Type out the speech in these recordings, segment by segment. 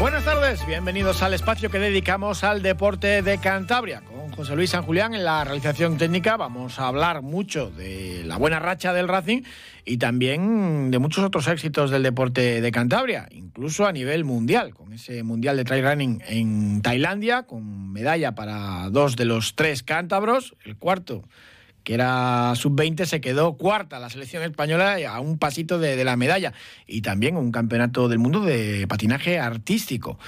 Buenas tardes, bienvenidos al espacio que dedicamos al deporte de Cantabria. Con José Luis San Julián en la realización técnica vamos a hablar mucho de la buena racha del Racing y también de muchos otros éxitos del deporte de Cantabria, incluso a nivel mundial, con ese mundial de trail running en Tailandia, con medalla para dos de los tres cántabros, el cuarto que era sub-20, se quedó cuarta la selección española a un pasito de, la medalla. Y también un campeonato del mundo de patinaje artístico.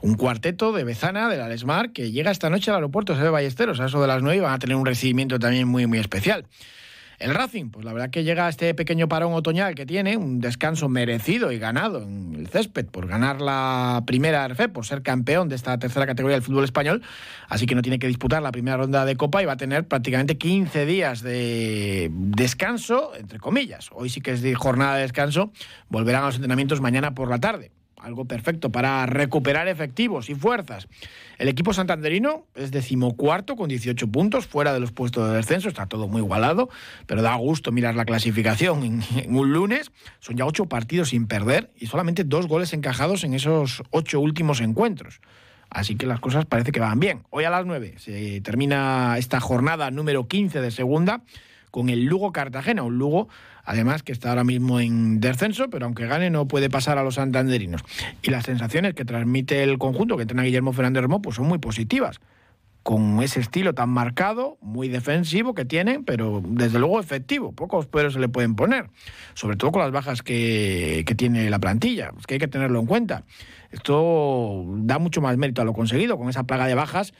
Un cuarteto de Bezana, de la Lesmar, que llega esta noche al aeropuerto de Ballesteros, a eso de las nueve, y van a tener un recibimiento también muy, muy especial. El Racing, pues la verdad que llega a este pequeño parón otoñal que tiene, un descanso merecido y ganado en el césped por ganar la primera RF, por ser campeón de esta tercera categoría del fútbol español, así que no tiene que disputar la primera ronda de Copa y va a tener prácticamente 15 días de descanso, entre comillas. Hoy sí que es jornada de descanso, volverán a los entrenamientos mañana por la tarde algo perfecto para recuperar efectivos y fuerzas. El equipo santanderino es decimocuarto con 18 puntos, fuera de los puestos de descenso, está todo muy igualado, pero da gusto mirar la clasificación en, un lunes. Son ya ocho partidos sin perder y solamente dos goles encajados en esos ocho últimos encuentros. Así que las cosas parece que van bien. Hoy a las 9 se termina esta jornada número 15 de segunda con el Lugo Cartagena, un Lugo además que está ahora mismo en descenso, pero aunque gane no puede pasar a los santanderinos. Y las sensaciones que transmite el conjunto que entrena Guillermo Fernández Remo pues son muy positivas con ese estilo tan marcado, muy defensivo que tiene, pero desde luego efectivo. Pocos poderes se le pueden poner, sobre todo con las bajas que, que tiene la plantilla, es que hay que tenerlo en cuenta. Esto da mucho más mérito a lo conseguido, con esa plaga de bajas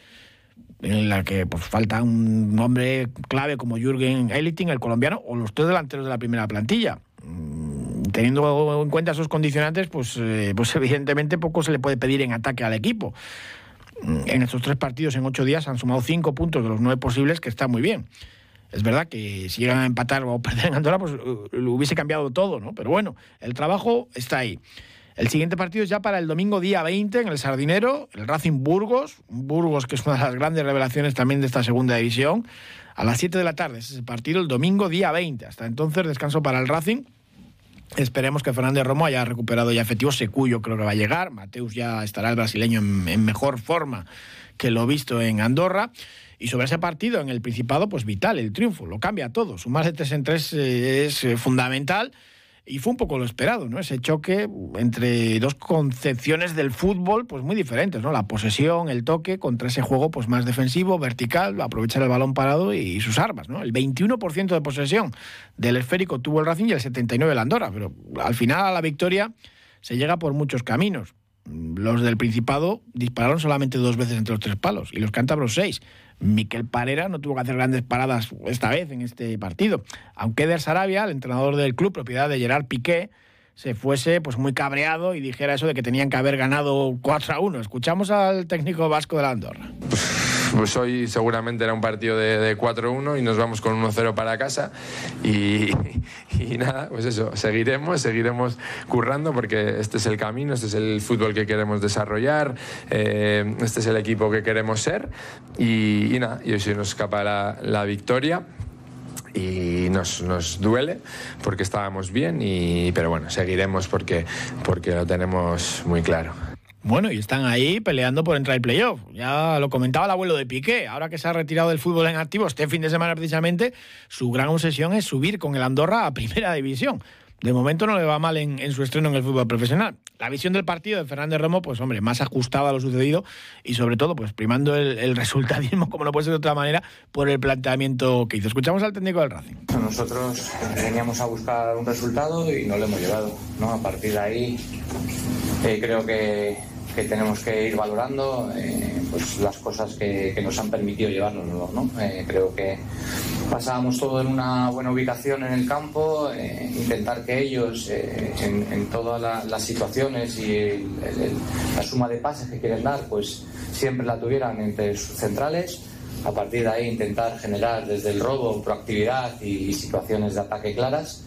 en la que pues, falta un hombre clave como Jürgen Eiliting, el colombiano, o los tres delanteros de la primera plantilla. Mm, teniendo en cuenta esos condicionantes, pues, eh, pues evidentemente poco se le puede pedir en ataque al equipo. Mm, en estos tres partidos en ocho días han sumado cinco puntos de los nueve posibles, que está muy bien. Es verdad que si llegan a empatar o perder en Andorra, pues eh, lo hubiese cambiado todo, ¿no? Pero bueno, el trabajo está ahí. El siguiente partido es ya para el domingo día 20 en el Sardinero, el Racing Burgos, Burgos que es una de las grandes revelaciones también de esta segunda división, a las 7 de la tarde es ese partido el domingo día 20. Hasta entonces descanso para el Racing. Esperemos que Fernández Romo haya recuperado ya efectivo. Secuyo creo que va a llegar. Mateus ya estará el brasileño en, mejor forma que lo visto en Andorra. Y sobre ese partido en el Principado, pues vital, el triunfo, lo cambia todo. Sumar de 3 en 3 eh, es eh, fundamental y fue un poco lo esperado, ¿no? Ese choque entre dos concepciones del fútbol, pues muy diferentes, ¿no? La posesión, el toque, contra ese juego, pues más defensivo, vertical, aprovechar el balón parado y sus armas, ¿no? El 21% de posesión del esférico tuvo el Racing y el 79% el Andorra, pero al final a la victoria se llega por muchos caminos. Los del Principado dispararon solamente dos veces entre los tres palos y los cántabros seis. Miquel Parera no tuvo que hacer grandes paradas esta vez en este partido. Aunque Eder Sarabia, el entrenador del club, propiedad de Gerard Piqué, se fuese pues muy cabreado y dijera eso de que tenían que haber ganado 4 a 1. Escuchamos al técnico vasco de la Andorra. Pues hoy seguramente era un partido de, 4-1 y nos vamos con 1-0 para casa y, nada, pues eso, seguiremos, seguiremos currando porque este es el camino, este es el fútbol que queremos desarrollar, eh, este es el equipo que queremos ser y, nada, y hoy se nos escapa la, la victoria y nos, nos, duele porque estábamos bien, y, pero bueno, seguiremos porque, porque lo tenemos muy claro. Bueno, y están ahí peleando por entrar al playoff. Ya lo comentaba el abuelo de Piqué. Ahora que se ha retirado del fútbol en activo, este fin de semana precisamente, su gran obsesión es subir con el Andorra a primera división. De momento no le va mal en, su estreno en el fútbol profesional. La visión del partido de Fernández Romo, pues hombre, más ajustada a lo sucedido y sobre todo, pues primando el, el, resultadismo, como no puede ser de otra manera, por el planteamiento que hizo. Escuchamos al técnico del Racing. Nosotros veníamos a buscar un resultado y no lo hemos llevado. ¿no? A partir de ahí, eh, creo que que tenemos que ir valorando eh, pues las cosas que, nos han permitido llevarnos. ¿no? Eh, creo que pasábamos todo en una buena ubicación en el campo, eh, intentar que ellos en, todas las situaciones y la suma de pases que quieren dar, pues siempre la tuvieran entre sus centrales. A partir de ahí intentar generar desde el robo proactividad y situaciones de ataque claras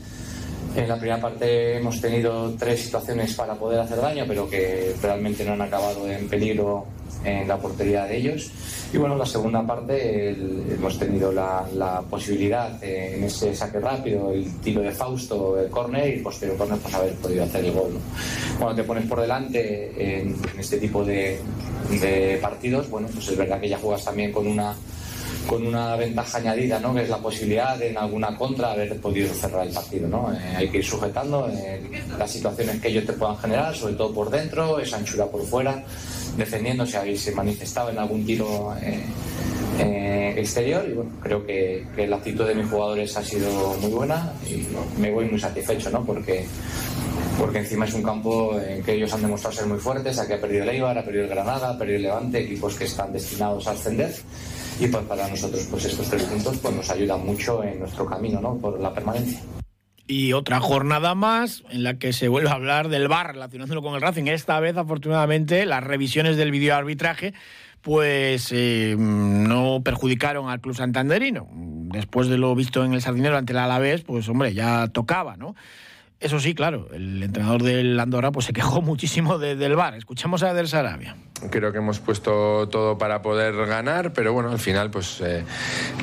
en la primera parte hemos tenido tres situaciones para poder hacer daño, pero que realmente no han acabado en peligro en la portería de ellos. Y bueno, en la segunda parte hemos tenido la, posibilidad en ese saque rápido, el tiro de Fausto, el córner y posterior córner, pues haber podido hacer el gol. Cuando te pones por delante en, este tipo de, de partidos, bueno, pues es verdad que ya juegas también con una con una ventaja añadida, ¿no? que es la posibilidad de en alguna contra haber podido cerrar el partido. ¿no? Eh, hay que ir sujetando eh, las situaciones que ellos te puedan generar, sobre todo por dentro, esa anchura por fuera, defendiendo si habéis manifestado en algún tiro eh, exterior. Y bueno, creo que, la actitud de mis jugadores ha sido muy buena y me voy muy satisfecho, ¿no? porque porque encima es un campo en que ellos han demostrado ser muy fuertes, aquí ha perdido el Eibar, ha perdido el Granada, ha perdido el Levante, equipos que están destinados a ascender y pues para nosotros pues estos tres puntos pues nos ayudan mucho en nuestro camino ¿no? por la permanencia. Y otra jornada más en la que se vuelve a hablar del VAR relacionándolo con el Racing. Esta vez, afortunadamente, las revisiones del videoarbitraje pues eh, no perjudicaron al club santanderino. Después de lo visto en el Sardinero ante el Alavés, pues hombre, ya tocaba, ¿no? Eso sí, claro, el entrenador del Andorra pues se quejó muchísimo del VAR. Escuchamos a Del Sarabia. Creo que hemos puesto todo para poder ganar, pero bueno, al final pues eh,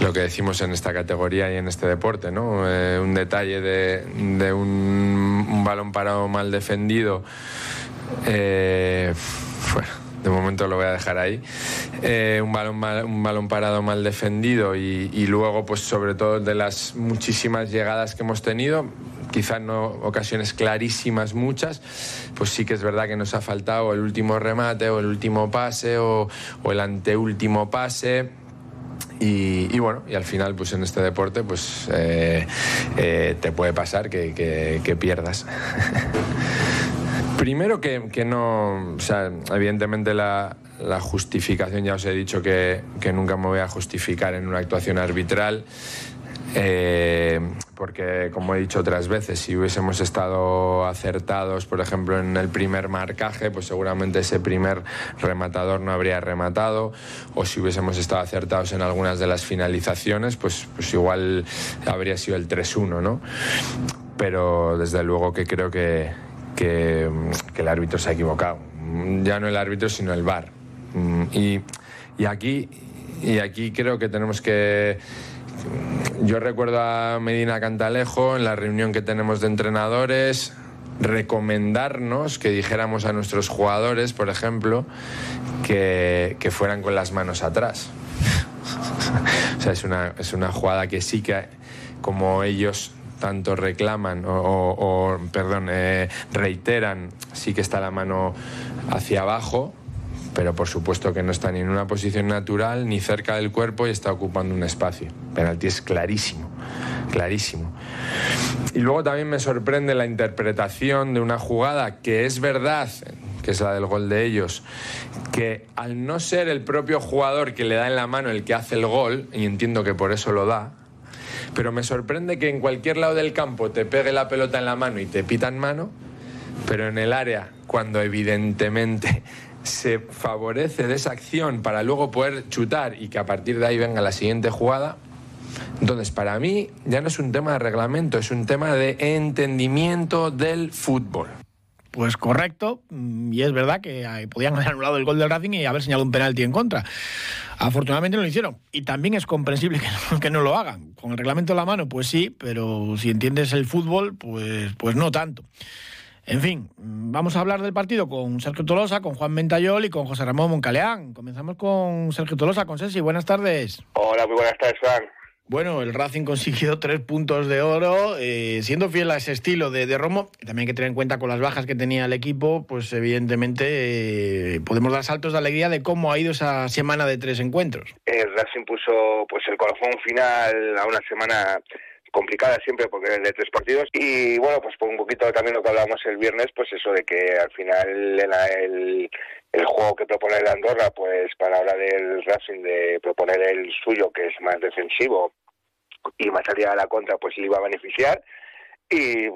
lo que decimos en esta categoría y en este deporte, ¿no? Eh, un detalle de, un, balón parado mal defendido. Eh, de momento lo voy a dejar ahí. un, balón un balón parado mal defendido y, luego, pues sobre todo de las muchísimas llegadas que hemos tenido, quizás no ocasiones clarísimas muchas, pues sí que es verdad que nos ha faltado el último remate o el último pase o, el anteúltimo pase. Y, bueno, y al final, pues en este deporte, pues eh, eh, te puede pasar que, pierdas. Primero que, no, o sea, evidentemente la, justificación, ya os he dicho que, que, nunca me voy a justificar en una actuación arbitral. Eh, porque, como he dicho otras veces, si hubiésemos estado acertados, por ejemplo, en el primer marcaje, pues seguramente ese primer rematador no habría rematado, o si hubiésemos estado acertados en algunas de las finalizaciones, pues, pues igual habría sido el 3-1, ¿no? Pero desde luego que creo que, que, el árbitro se ha equivocado. Ya no el árbitro, sino el VAR. Y, y aquí, y aquí creo que tenemos que yo recuerdo a Medina Cantalejo en la reunión que tenemos de entrenadores recomendarnos que dijéramos a nuestros jugadores, por ejemplo, que, fueran con las manos atrás. o sea, es una, es una jugada que sí que, como ellos tanto reclaman o, perdón, eh, reiteran, sí que está la mano hacia abajo, pero por supuesto que no está ni en una posición natural ni cerca del cuerpo y está ocupando un espacio. Penalti es clarísimo, clarísimo. Y luego también me sorprende la interpretación de una jugada que es verdad, que es la del gol de ellos, que al no ser el propio jugador que le da en la mano el que hace el gol, y entiendo que por eso lo da, pero me sorprende que en cualquier lado del campo te pegue la pelota en la mano y te pitan mano, pero en el área, cuando evidentemente se favorece de esa acción para luego poder chutar y que a partir de ahí venga la siguiente jugada. Entonces, para mí ya no es un tema de reglamento, es un tema de entendimiento del fútbol. Pues correcto, y es verdad que podían haber anulado el gol del Racing y haber señalado un penalti en contra. Afortunadamente no lo hicieron. Y también es comprensible que no, que no lo hagan. Con el reglamento en la mano, pues sí, pero si entiendes el fútbol, pues, pues no tanto. En fin, vamos a hablar del partido con Sergio Tolosa, con Juan Mentayol y con José Ramón Moncaleán. Comenzamos con Sergio Tolosa, con Ceci. Buenas tardes. Hola, muy buenas tardes, Juan. Bueno, el Racing consiguió tres puntos de oro, eh, siendo fiel a ese estilo de, Romo. También hay que tener en cuenta con las bajas que tenía el equipo, pues evidentemente eh, podemos dar saltos de alegría de cómo ha ido esa semana de tres encuentros. El Racing puso pues el corazón final a una semana complicada siempre porque es de tres partidos. Y bueno pues por un poquito también lo que hablábamos el viernes pues eso de que al final el, el, juego que propone el Andorra pues para hablar del Racing de proponer el suyo que es más defensivo y más salida a la contra pues le iba a beneficiar. Y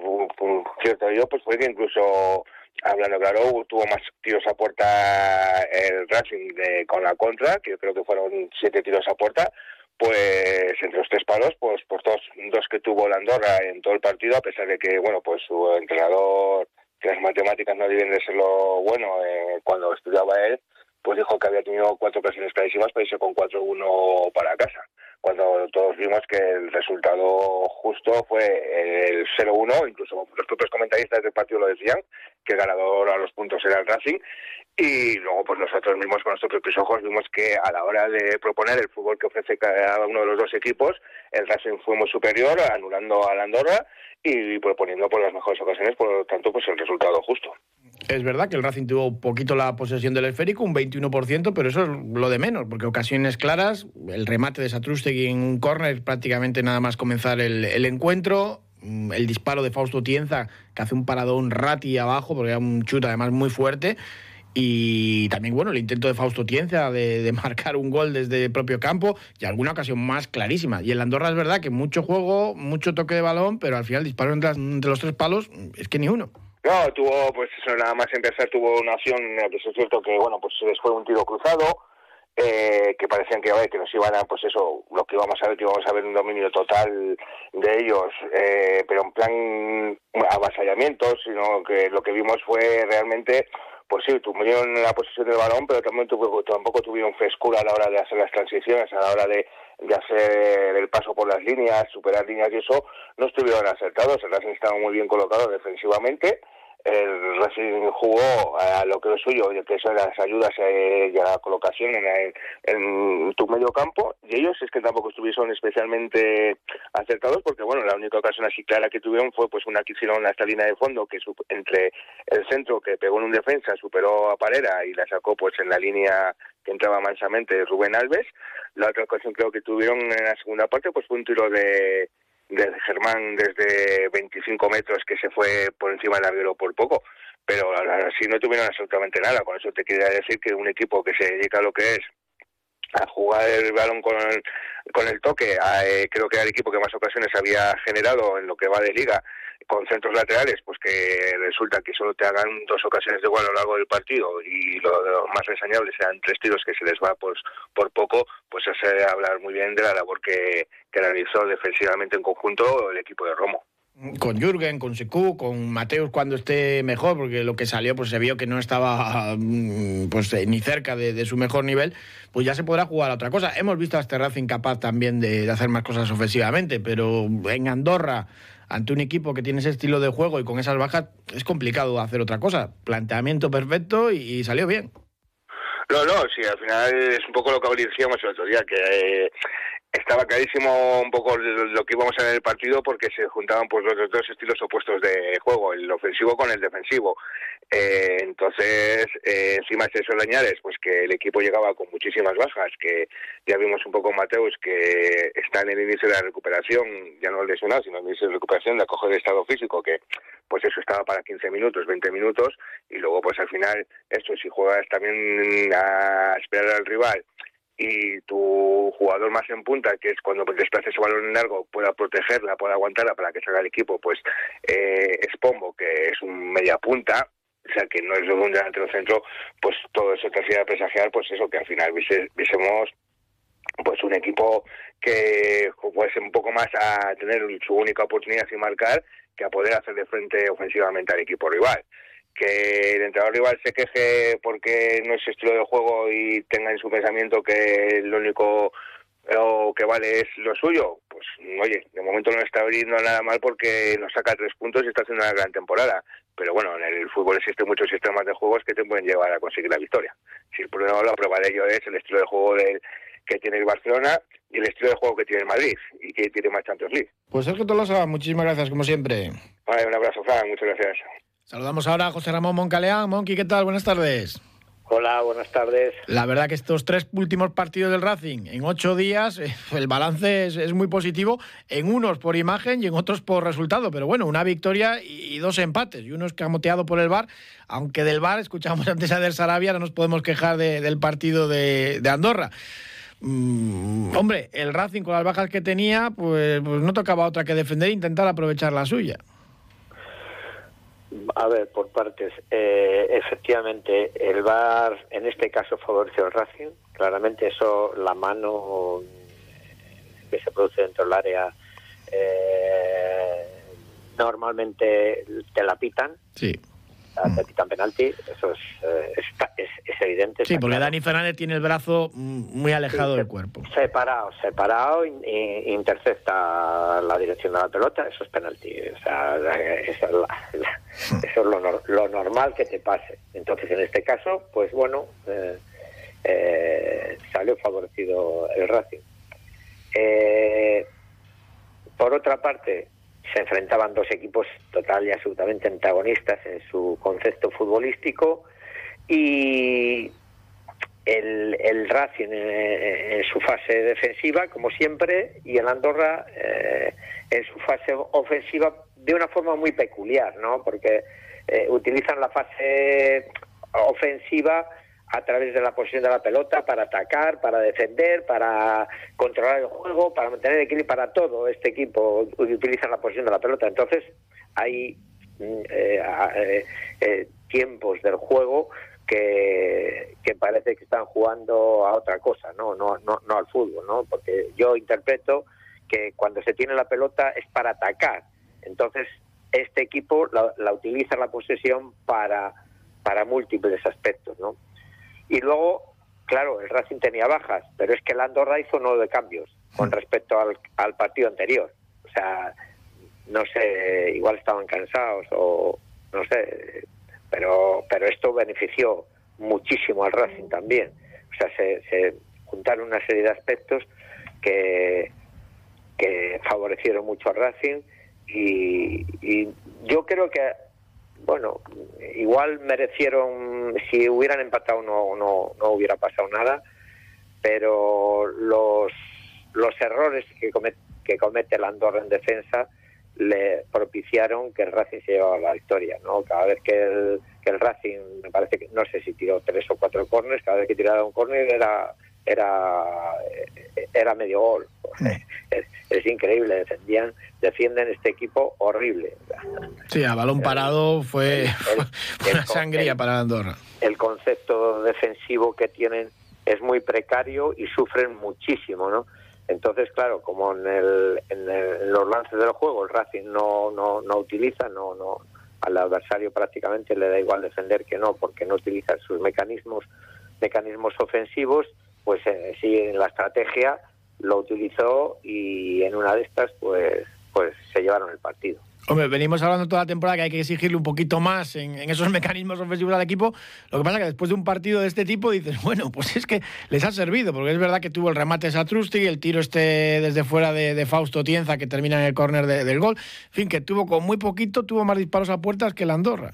cierto yo pues fue que incluso hablando claro tuvo más tiros a puerta el Racing de, con la contra que yo creo que fueron siete tiros a puerta pues entre los tres palos, pues por dos, dos que tuvo la Andorra en todo el partido, a pesar de que, bueno, pues su entrenador, que las matemáticas no deben de ser lo bueno, eh, cuando estudiaba él, pues dijo que había tenido cuatro ocasiones clarísimas para irse con 4-1 para casa. Cuando todos vimos que el resultado justo fue el 0-1, incluso los propios comentaristas del partido lo decían, que el ganador a los puntos era el Racing, y luego pues nosotros mismos con nuestros propios ojos vimos que a la hora de proponer el fútbol que ofrece cada uno de los dos equipos, el Racing fue muy superior, anulando a la Andorra y proponiendo por las mejores ocasiones, por lo tanto pues el resultado justo. Es verdad que el Racing tuvo poquito la posesión del esférico, un 21%, pero eso es lo de menos, porque ocasiones claras, el remate de Satrustegui en un córner, prácticamente nada más comenzar el, encuentro, mm, el disparo de Fausto Tienza, que hace un paradón rati abajo, porque era un chute además muy fuerte, y también, bueno, el intento de Fausto Tienza de, marcar un gol desde el propio campo y alguna ocasión más clarísima. Y el Andorra es verdad que mucho juego, mucho toque de balón, pero al final disparo entre, los tres palos es que ni uno. No, tuvo, pues eso, nada más empezar, tuvo una opción, que es cierto que, bueno, pues se les fue un tiro cruzado, eh, que parecían que, que nos iban a, pues eso, lo que íbamos a ver, que íbamos a ver un dominio total de ellos, eh, pero en plan avasallamiento, sino que lo que vimos fue realmente pues sí, tuvieron la posición del balón, pero también tampoco tuvieron frescura a la hora de hacer las transiciones, a la hora de, hacer el paso por las líneas, superar líneas y eso, no estuvieron acertados. El Racing estaba muy bien colocado defensivamente el Racing jugó a lo que es suyo, que son las ayudas eh, y a la colocación en, tu medio campo, y ellos es que tampoco estuvieron especialmente acertados, porque bueno, la única ocasión así clara que tuvieron fue pues una que hicieron esta línea de fondo, que entre el centro que pegó en un defensa, superó a Parera y la sacó pues en la línea que entraba mansamente Rubén Alves. La otra ocasión creo que tuvieron en la segunda parte pues fue un tiro de de Germán desde 25 metros que se fue por encima del larguero por poco, pero así no tuvieron absolutamente nada. Con eso te quería decir que un equipo que se dedica a lo que es a jugar el balón con el, con el toque, eh, creo que era el equipo que más ocasiones había generado en lo que va de liga con centros laterales, pues que resulta que solo te hagan dos ocasiones de gol a lo largo del partido y lo, más reseñable sean tres tiros que se les va pues, por poco, pues hace hablar muy bien de la labor que, realizó defensivamente en conjunto el equipo de Romo con Jürgen, con Secu, con Mateus cuando esté mejor, porque lo que salió pues se vio que no estaba mm, pues ni cerca de, su mejor nivel, pues ya se podrá jugar a otra cosa. Hemos visto a este capaz también de hacer más cosas ofensivamente, pero en Andorra ante un equipo que tiene ese estilo de juego y con esas bajas es complicado hacer otra cosa. Planteamiento perfecto y, salió bien. No, no, sí, al final es un poco lo que decíamos el otro día, que eh, estaba clarísimo un poco lo que íbamos a ver en el partido porque se juntaban pues los dos estilos opuestos de juego, el ofensivo con el defensivo. Eh, entonces, eh, encima de eso le pues que el equipo llegaba con muchísimas bajas, que ya vimos un poco Mateus que está en el inicio de la recuperación, ya no lesionado, sino en el inicio de recuperación de acoger el estado físico, que pues eso estaba para 15 minutos, 20 minutos, y luego pues al final, esto si juegas también a esperar al rival y tu jugador más en punta, que es cuando desplaces ese balón en largo, pueda protegerla, pueda aguantarla para que salga el equipo, pues eh, es Pombo, que es un media punta, o sea que no es un delantero centro, pues todo eso te hacía presagiar, pues eso, que al final viésemos pues un equipo que fuese un poco más a tener su única oportunidad sin marcar que a poder hacer de frente ofensivamente al equipo rival que el entrenador rival se queje porque no es estilo de juego y tenga en su pensamiento que lo único que vale es lo suyo, pues oye, de momento no está abriendo nada mal porque nos saca tres puntos y está haciendo una gran temporada. Pero bueno, en el fútbol existen muchos sistemas de juegos que te pueden llevar a conseguir la victoria. Si el problema la prueba de ello es el estilo de juego del, que tiene el Barcelona y el estilo de juego que tiene el Madrid y que tiene más Champions League. Pues Sergio Tolosa, muchísimas gracias como siempre. Vale, un abrazo, Fran, muchas gracias. Saludamos ahora a José Ramón Moncaleán. Monqui, ¿qué tal? Buenas tardes. Hola, buenas tardes. La verdad que estos tres últimos partidos del Racing, en ocho días, eh, el balance es, muy positivo, en unos por imagen y en otros por resultado. Pero bueno, una victoria y dos empates, y uno escamoteado por el VAR, aunque del VAR, escuchamos antes a Der Sarabia, no nos podemos quejar del partido de, Andorra. Mm, hombre, el Racing con las bajas que tenía, pues, pues no tocaba otra que defender e intentar aprovechar la suya. A ver, por partes. Eh, efectivamente, el VAR en este caso favoreció al Racing. Claramente eso, la mano que se produce dentro del área, eh, normalmente te la pitan. Sí pitan penalti, eso es, eh, es, es, evidente. Sí, porque Dani Fernández tiene el brazo muy alejado del cuerpo. Separado, separado, intercepta la dirección de la pelota, eso es penalti. O sea, eso es, lo, normal que te pase. Entonces, en este caso, pues bueno, eh, eh, salió favorecido el Racing. por otra parte, se enfrentaban dos equipos total y absolutamente antagonistas en su concepto futbolístico y el, el Racing en, su fase defensiva, como siempre, y el Andorra eh, en su fase ofensiva de una forma muy peculiar, ¿no? Porque eh, utilizan la fase ofensiva a través de la posición de la pelota para atacar, para defender, para controlar el juego, para mantener equilibrio, para todo este equipo utiliza la posición de la pelota. Entonces hay mm, eh, eh, eh, tiempos del juego que, que, parece que están jugando a otra cosa, ¿no? No, no, no al fútbol, ¿no? Porque yo interpreto que cuando se tiene la pelota es para atacar. Entonces este equipo la, la utiliza la posesión para para múltiples aspectos, ¿no? Y luego, claro, el Racing tenía bajas, pero es que el Andorra hizo nueve cambios con respecto al, al partido anterior. O sea, no sé, igual estaban cansados o no sé, pero, pero esto benefició muchísimo al Racing también. O sea, se, se juntaron una serie de aspectos que, que favorecieron mucho al Racing y, y yo creo que bueno, igual merecieron, si hubieran empatado no, no, no hubiera pasado nada, pero los, los errores que comete, que comete el Andorra en defensa le propiciaron que el Racing se llevaba la victoria, ¿no? Cada vez que el, que el Racing, me parece que, no sé si tiró tres o cuatro corners, cada vez que tiraba un corner era era era medio gol. Mm. Es, increíble, defendían, defienden este equipo horrible. Sí, a balón parado fue, una sangría para Andorra. El concepto defensivo que tienen es muy precario y sufren muchísimo, ¿no? Entonces, claro, como en, el, en, los lances del juego el Racing no, no, no utiliza, no, no, al adversario prácticamente le da igual defender que no, porque no utiliza sus mecanismos, mecanismos ofensivos, pues eh, sí, en la estrategia lo utilizó y en una de estas pues pues se llevaron el partido. Hombre, venimos hablando toda la temporada que hay que exigirle un poquito más en, esos mecanismos ofensivos al equipo. Lo que pasa es que después de un partido de este tipo dices, bueno, pues es que les ha servido, porque es verdad que tuvo el remate Satrusti, el tiro este desde fuera de, Fausto Tienza que termina en el córner del gol. En fin, que tuvo con muy poquito, tuvo más disparos a puertas que la Andorra.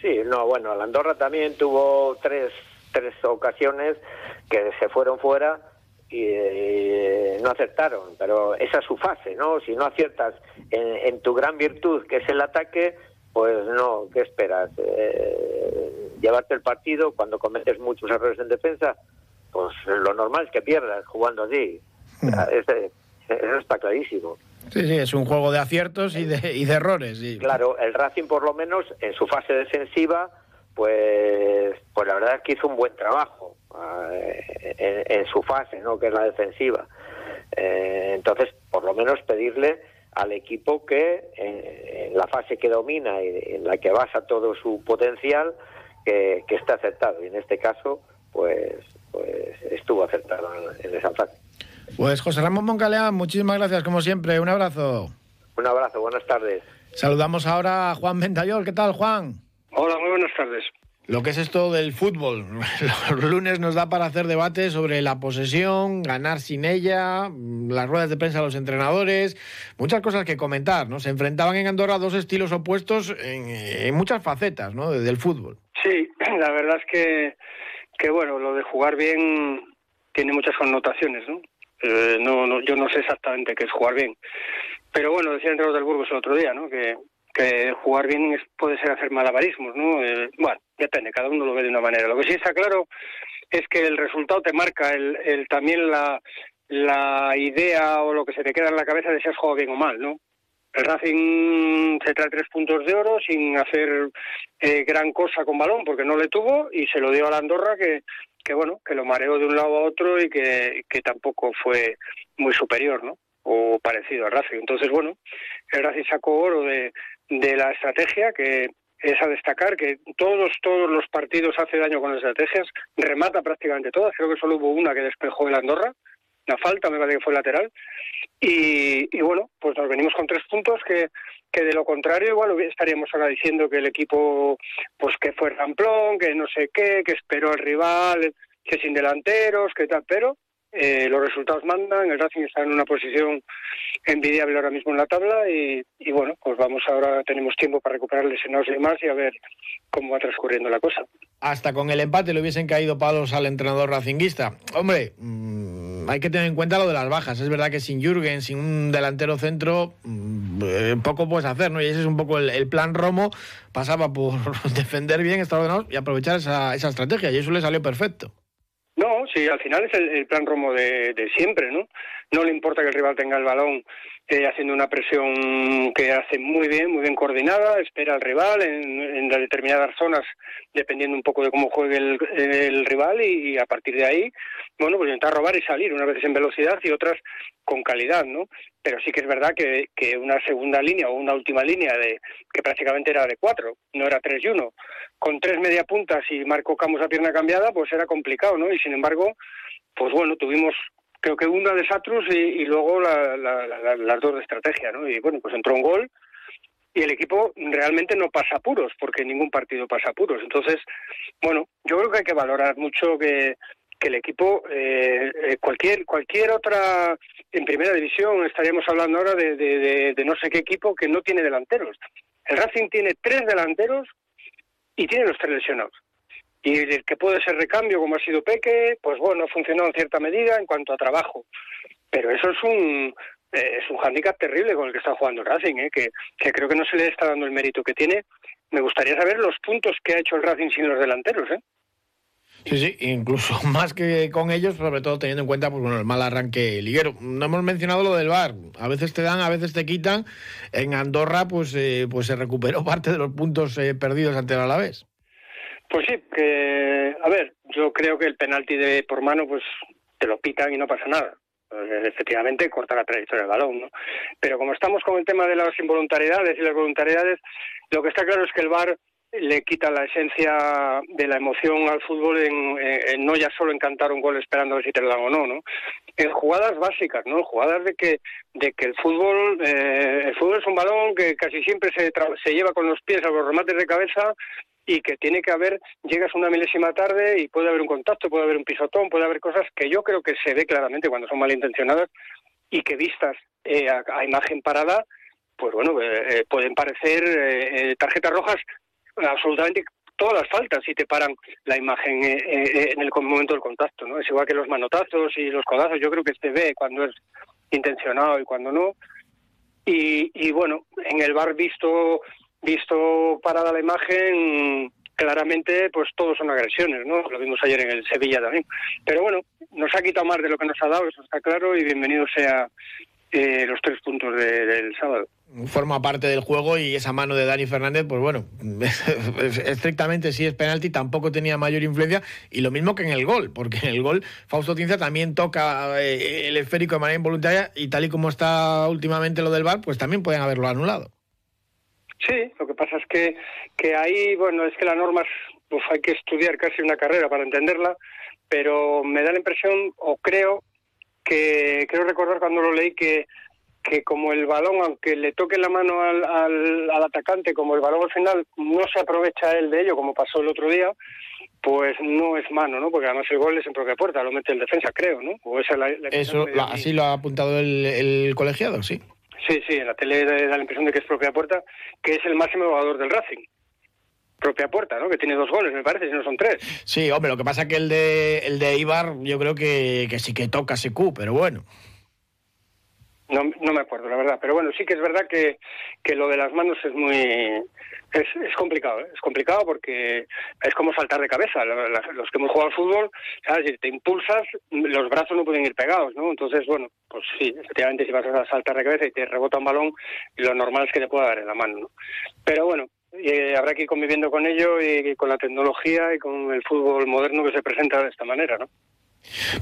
Sí, no, bueno, la Andorra también tuvo tres, tres ocasiones que se fueron fuera y eh, no acertaron, pero esa es su fase, ¿no? Si no aciertas en, tu gran virtud, que es el ataque, pues no, ¿qué esperas? Eh, llevarte el partido cuando cometes muchos errores en defensa, pues lo normal es que pierdas jugando así. Hmm. eso está clarísimo. Sí, sí, es un juego de aciertos y de, y de errores. Claro, el Racing por lo menos en su fase defensiva, pues, pues la verdad es que hizo un buen trabajo eh, en, su fase, ¿no? que es la defensiva. Eh, entonces, por lo menos pedirle al equipo que en, la fase que domina y en la que basa todo su potencial, que, que esté aceptado. Y en este caso, pues, pues estuvo acertado en, esa fase. Pues José Ramón Moncaleán, muchísimas gracias como siempre. Un abrazo. Un abrazo, buenas tardes. Saludamos ahora a Juan Ventayol. ¿Qué tal, Juan? Hola, muy buenas tardes. Lo que es esto del fútbol. Los lunes nos da para hacer debate sobre la posesión, ganar sin ella, las ruedas de prensa de los entrenadores, muchas cosas que comentar, ¿no? Se enfrentaban en Andorra dos estilos opuestos en, muchas facetas, ¿no? Del fútbol. Sí, la verdad es que que bueno, lo de jugar bien tiene muchas connotaciones, ¿no? Eh, no, no, yo no sé exactamente qué es jugar bien. Pero bueno, decía el entrenador del Burgos el otro día, ¿no? Que, que jugar bien puede ser hacer malabarismos, ¿no? Eh, bueno, depende, cada uno lo ve de una manera. Lo que sí está claro es que el resultado te marca el, el también la, la idea o lo que se te queda en la cabeza de si has jugado bien o mal, ¿no? El Racing se trae tres puntos de oro sin hacer eh, gran cosa con balón porque no le tuvo y se lo dio a la Andorra que, que bueno, que lo mareó de un lado a otro y que, que tampoco fue muy superior, ¿no? O parecido al Racing. Entonces, bueno, el Racing sacó oro de, de la estrategia que es a destacar que todos todos los partidos hace daño con las estrategias, remata prácticamente todas, creo que solo hubo una que despejó el Andorra, la falta me parece que fue lateral, y, bueno, pues nos venimos con tres puntos que, que de lo contrario igual estaríamos ahora diciendo que el equipo pues que fue ramplón, que no sé qué, que esperó al rival, que sin delanteros, que tal, pero eh, los resultados mandan, el Racing está en una posición envidiable ahora mismo en la tabla y, bueno, pues vamos ahora, tenemos tiempo para recuperar lesionados y demás y a ver cómo va transcurriendo la cosa. Hasta con el empate le hubiesen caído palos al entrenador racinguista. Hombre, mmm, hay que tener en cuenta lo de las bajas. Es verdad que sin Jürgen, sin un delantero centro, mmm, poco puedes hacer, ¿no? Y ese es un poco el, plan Romo, pasaba por defender bien, estar ordenados y aprovechar esa, esa estrategia y eso le salió perfecto. Sí, al final es el, plan Romo de, siempre, ¿no? No le importa que el rival tenga el balón eh, haciendo una presión que hace muy bien, muy bien coordinada, espera al rival en, en determinadas zonas, dependiendo un poco de cómo juegue el, rival, y, a partir de ahí, bueno, pues intentar robar y salir, unas veces en velocidad y otras con calidad, ¿no? Pero sí que es verdad que, que una segunda línea o una última línea de que prácticamente era de cuatro, no era tres y uno, con tres media puntas y Marco Camus a pierna cambiada, pues era complicado, ¿no? Y sin embargo, pues bueno, tuvimos creo que una de Satrus y, y luego la, la, la, las dos de estrategia, ¿no? Y bueno, pues entró un gol y el equipo realmente no pasa apuros, porque ningún partido pasa apuros. Entonces, bueno, yo creo que hay que valorar mucho que, que el equipo, eh, cualquier cualquier otra, en primera división, estaríamos hablando ahora de, no sé qué equipo que no tiene delanteros. El Racing tiene tres delanteros y tiene los tres lesionados. Y el que puede ser recambio, como ha sido Peque, pues bueno, ha funcionado en cierta medida en cuanto a trabajo. Pero eso es un eh, es un hándicap terrible con el que está jugando Racing, ¿eh? que, que creo que no se le está dando el mérito que tiene. Me gustaría saber los puntos que ha hecho el Racing sin los delanteros, ¿eh? Sí, sí, incluso más que con ellos, sobre todo teniendo en cuenta pues, bueno, el mal arranque liguero. No hemos mencionado lo del VAR. A veces te dan, a veces te quitan. En Andorra pues, eh, pues se recuperó parte de los puntos eh, perdidos ante el Alavés. Pues sí, que, a ver, yo creo que el penalti de por mano pues te lo pitan y no pasa nada. Pues, efectivamente corta la trayectoria del balón, ¿no? Pero como estamos con el tema de las involuntariedades y las voluntariedades, lo que está claro es que el VAR le quita la esencia de la emoción al fútbol en, en, no ya solo en cantar un gol esperando a ver si te lo dan o no, ¿no? En jugadas básicas, ¿no? Jugadas de que de que el fútbol eh, el fútbol es un balón que casi siempre se se lleva con los pies a los remates de cabeza y que tiene que haber, llegas una milésima tarde y puede haber un contacto, puede haber un pisotón, puede haber cosas que yo creo que se ve claramente cuando son malintencionadas y que vistas eh, a, imagen parada, pues bueno, eh, eh pueden parecer eh, tarjetas rojas absolutamente todas las faltas si te paran la imagen eh, eh, en el momento del contacto, ¿no? Es igual que los manotazos y los codazos, yo creo que se ve cuando es intencionado y cuando no. Y, y bueno, en el bar visto visto parada la imagen, claramente pues todos son agresiones, ¿no? Lo vimos ayer en el Sevilla también. Pero bueno, nos ha quitado más de lo que nos ha dado, eso está claro, y bienvenido sea eh, los tres puntos de, del sábado. Forma parte del juego y esa mano de Dani Fernández, pues bueno, estrictamente si es penalti, tampoco tenía mayor influencia. Y lo mismo que en el gol, porque en el gol Fausto Tinza también toca eh, el esférico de manera involuntaria y tal y como está últimamente lo del VAR, pues también pueden haberlo anulado. Sí, lo que pasa es que, que ahí, bueno, es que las normas pues hay que estudiar casi una carrera para entenderla, pero me da la impresión, o creo, que creo recordar cuando lo leí que que como el balón, aunque le toque la mano al, al, al, atacante, como el balón al final no se aprovecha él de ello, como pasó el otro día, pues no es mano, ¿no? Porque además el gol es en propia puerta, lo mete el defensa, creo, ¿no? O esa la, la Eso, la, así lo ha apuntado el, el colegiado, sí. Sí, sí, en la tele da la impresión de que es propia puerta, que es el máximo jugador del Racing. Propia puerta, ¿no? Que tiene dos goles, me parece, si no son tres. Sí, hombre, lo que pasa es que el de, el de Ibar yo creo que, que sí que toca Secu, pero bueno. No, no me acuerdo, la verdad. Pero bueno, sí que es verdad que, que lo de las manos es muy... Es, es complicado, ¿eh? es complicado porque es como saltar de cabeza. Los que hemos jugado al fútbol, ¿sabes? si te impulsas, los brazos no pueden ir pegados, ¿no? Entonces, bueno, pues sí, efectivamente si vas a saltar de cabeza y te rebota un balón, lo normal es que te pueda dar en la mano, ¿no? Pero bueno, y habrá que ir conviviendo con ello y con la tecnología y con el fútbol moderno que se presenta de esta manera, ¿no?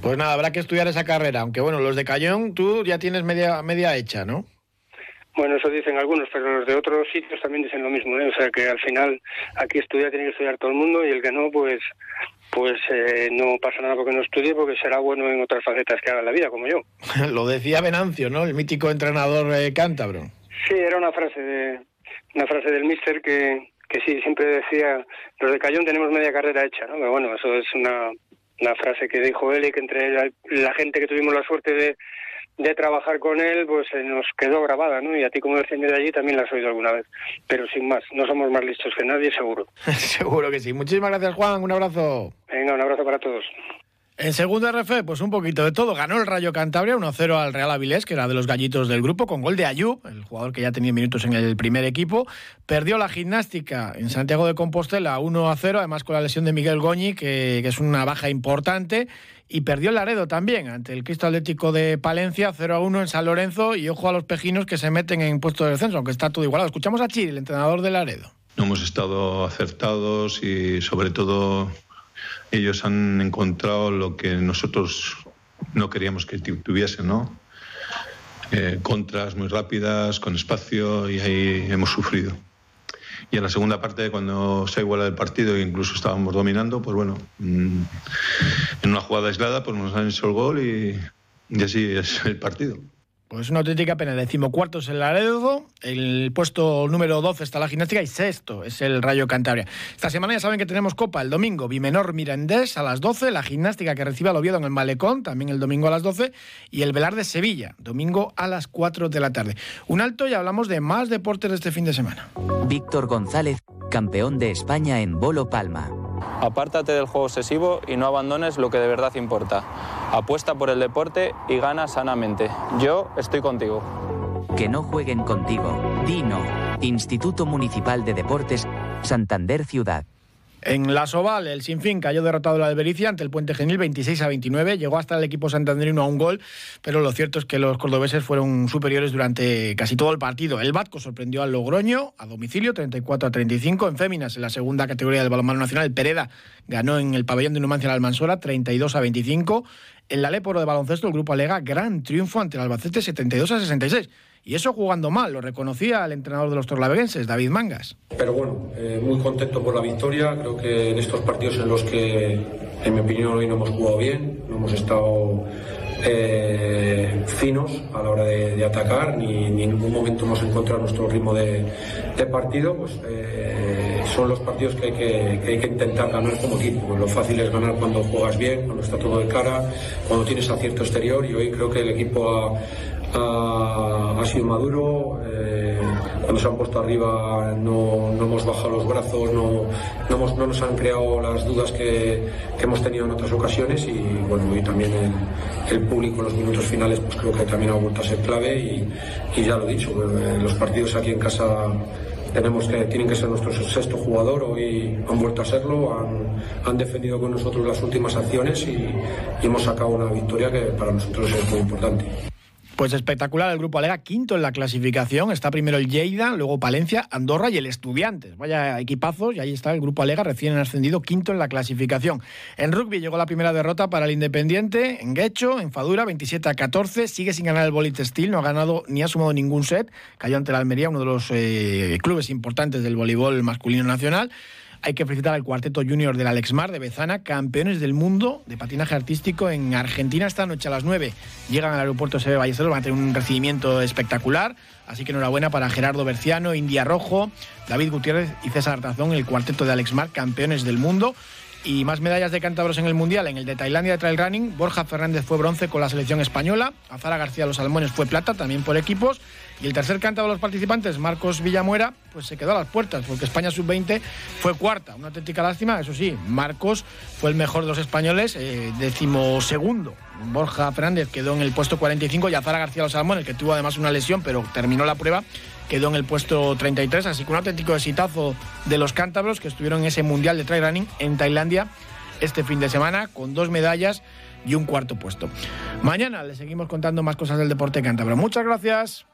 Pues nada, habrá que estudiar esa carrera, aunque bueno, los de Cayón tú ya tienes media, media hecha, ¿no? Bueno, eso dicen algunos, pero los de otros sitios también dicen lo mismo, ¿eh? o sea que al final aquí estudia tiene que estudiar todo el mundo y el que no, pues pues eh, no pasa nada porque no estudie, porque será bueno en otras facetas que haga en la vida, como yo. lo decía Venancio, ¿no? El mítico entrenador eh, cántabro. Sí, era una frase de una frase del míster que, que sí, siempre decía, los de Cayón tenemos media carrera hecha, ¿no? Pero bueno, eso es una, una frase que dijo él y que entre la, gente que tuvimos la suerte de, de trabajar con él, pues se nos quedó grabada, ¿no? Y a ti como descendiente de allí también la has oído alguna vez. Pero sin más, no somos más listos que nadie, seguro. seguro que sí. Muchísimas gracias, Juan. Un abrazo. Venga, un abrazo para todos. En segunda RF, pues un poquito de todo. Ganó el Rayo Cantabria 1-0 al Real Avilés, que era de los gallitos del grupo, con gol de Ayub, el jugador que ya tenía minutos en el primer equipo. Perdió la gimnástica en Santiago de Compostela 1-0, además con la lesión de Miguel Goñi, que, es una baja importante. Y perdió el Laredo también ante el Cristo Atlético de Palencia 0-1 en San Lorenzo. Y ojo a los pejinos que se meten en puesto de descenso, aunque está todo igualado. Escuchamos a Chiri, el entrenador del Laredo. No hemos estado acertados y sobre todo ellos han encontrado lo que nosotros no queríamos que tuviesen, ¿no? Eh, contras muy rápidas, con espacio, y ahí hemos sufrido. Y en la segunda parte, cuando se ha igualado el partido e incluso estábamos dominando, pues bueno, mm, en una jugada aislada, pues nos han hecho el gol y, y así es el partido. Pues una auténtica pena. Decimocuarto es el Laredo, el puesto número 12 está la gimnástica y sexto es el Rayo Cantabria. Esta semana ya saben que tenemos Copa el domingo, Bimenor Mirandés a las 12, la gimnástica que recibe al Oviedo en el Malecón, también el domingo a las 12, y el Velar de Sevilla, domingo a las 4 de la tarde. Un alto y hablamos de más deportes de este fin de semana. Víctor González, campeón de España en Bolo Palma. Apártate del juego obsesivo y no abandones lo que de verdad importa. Apuesta por el deporte y gana sanamente. Yo estoy contigo. Que no jueguen contigo. Dino. Instituto Municipal de Deportes, Santander Ciudad. En la Soval, el Sinfín cayó derrotado la Albericia ante el Puente Genil 26 a 29. Llegó hasta el equipo santanderino a un gol, pero lo cierto es que los cordobeses fueron superiores durante casi todo el partido. El Batco sorprendió al Logroño a domicilio 34 a 35. En Féminas, en la segunda categoría del balonmano nacional, Pereda ganó en el pabellón de Numancia en Almansora 32 a 25. En la Leporo de baloncesto, el grupo alega gran triunfo ante el Albacete 72 a 66. Y eso jugando mal, lo reconocía el entrenador de los torlaveguenses, David Mangas. Pero bueno, eh, muy contento por la victoria. Creo que en estos partidos en los que, en mi opinión, hoy no hemos jugado bien, no hemos estado eh, finos a la hora de, atacar, ni, en ningún momento hemos encontrado nuestro ritmo de, partido, pues eh, son los partidos que hay que, que hay que, intentar ganar como equipo. Lo fácil es ganar cuando juegas bien, cuando está todo de cara, cuando tienes acierto exterior y hoy creo que el equipo ha ha, sido maduro. Eh, cuando han puesto arriba no, no hemos bajado los brazos, no, no, hemos, no, nos han creado las dudas que, que, hemos tenido en otras ocasiones y bueno, y también el, el, público en los minutos finales pues creo que también ha vuelto a ser clave y, y ya lo he dicho, eh, los partidos aquí en casa tenemos que, tienen que ser nuestro sexto jugador, hoy han vuelto a serlo, han, han defendido con nosotros las últimas acciones y, y hemos sacado una victoria que para nosotros es muy importante. Pues espectacular el grupo Alega, quinto en la clasificación. Está primero el Lleida, luego Palencia, Andorra y el Estudiantes. Vaya equipazos, y ahí está el grupo Alega recién ascendido, quinto en la clasificación. En rugby llegó la primera derrota para el Independiente, en Guecho, en Fadura, 27 a 14. Sigue sin ganar el Bolit Steel, no ha ganado ni ha sumado ningún set. Cayó ante la Almería, uno de los eh, clubes importantes del voleibol masculino nacional. Hay que felicitar al cuarteto junior del Alexmar de Bezana, campeones del mundo de patinaje artístico en Argentina esta noche a las 9. Llegan al aeropuerto Sebe Ballesteros, van a tener un recibimiento espectacular. Así que enhorabuena para Gerardo Berciano, India Rojo, David Gutiérrez y César Artazón, el cuarteto de Alexmar, campeones del mundo. Y más medallas de cántabros en el Mundial. En el de Tailandia de Trail Running, Borja Fernández fue bronce con la selección española. Azara García Los Salmones fue plata, también por equipos. Y el tercer cántabro de los participantes, Marcos Villamuera, pues se quedó a las puertas, porque España sub-20 fue cuarta. Una auténtica lástima, eso sí, Marcos fue el mejor de los españoles, eh, decimosegundo. Borja Fernández quedó en el puesto 45 y Azara García Los Salmones, que tuvo además una lesión, pero terminó la prueba, quedó en el puesto 33. Así que un auténtico exitazo de los cántabros que estuvieron en ese Mundial de Trail Running en Tailandia este fin de semana, con dos medallas y un cuarto puesto. Mañana les seguimos contando más cosas del deporte cántabro. Muchas gracias.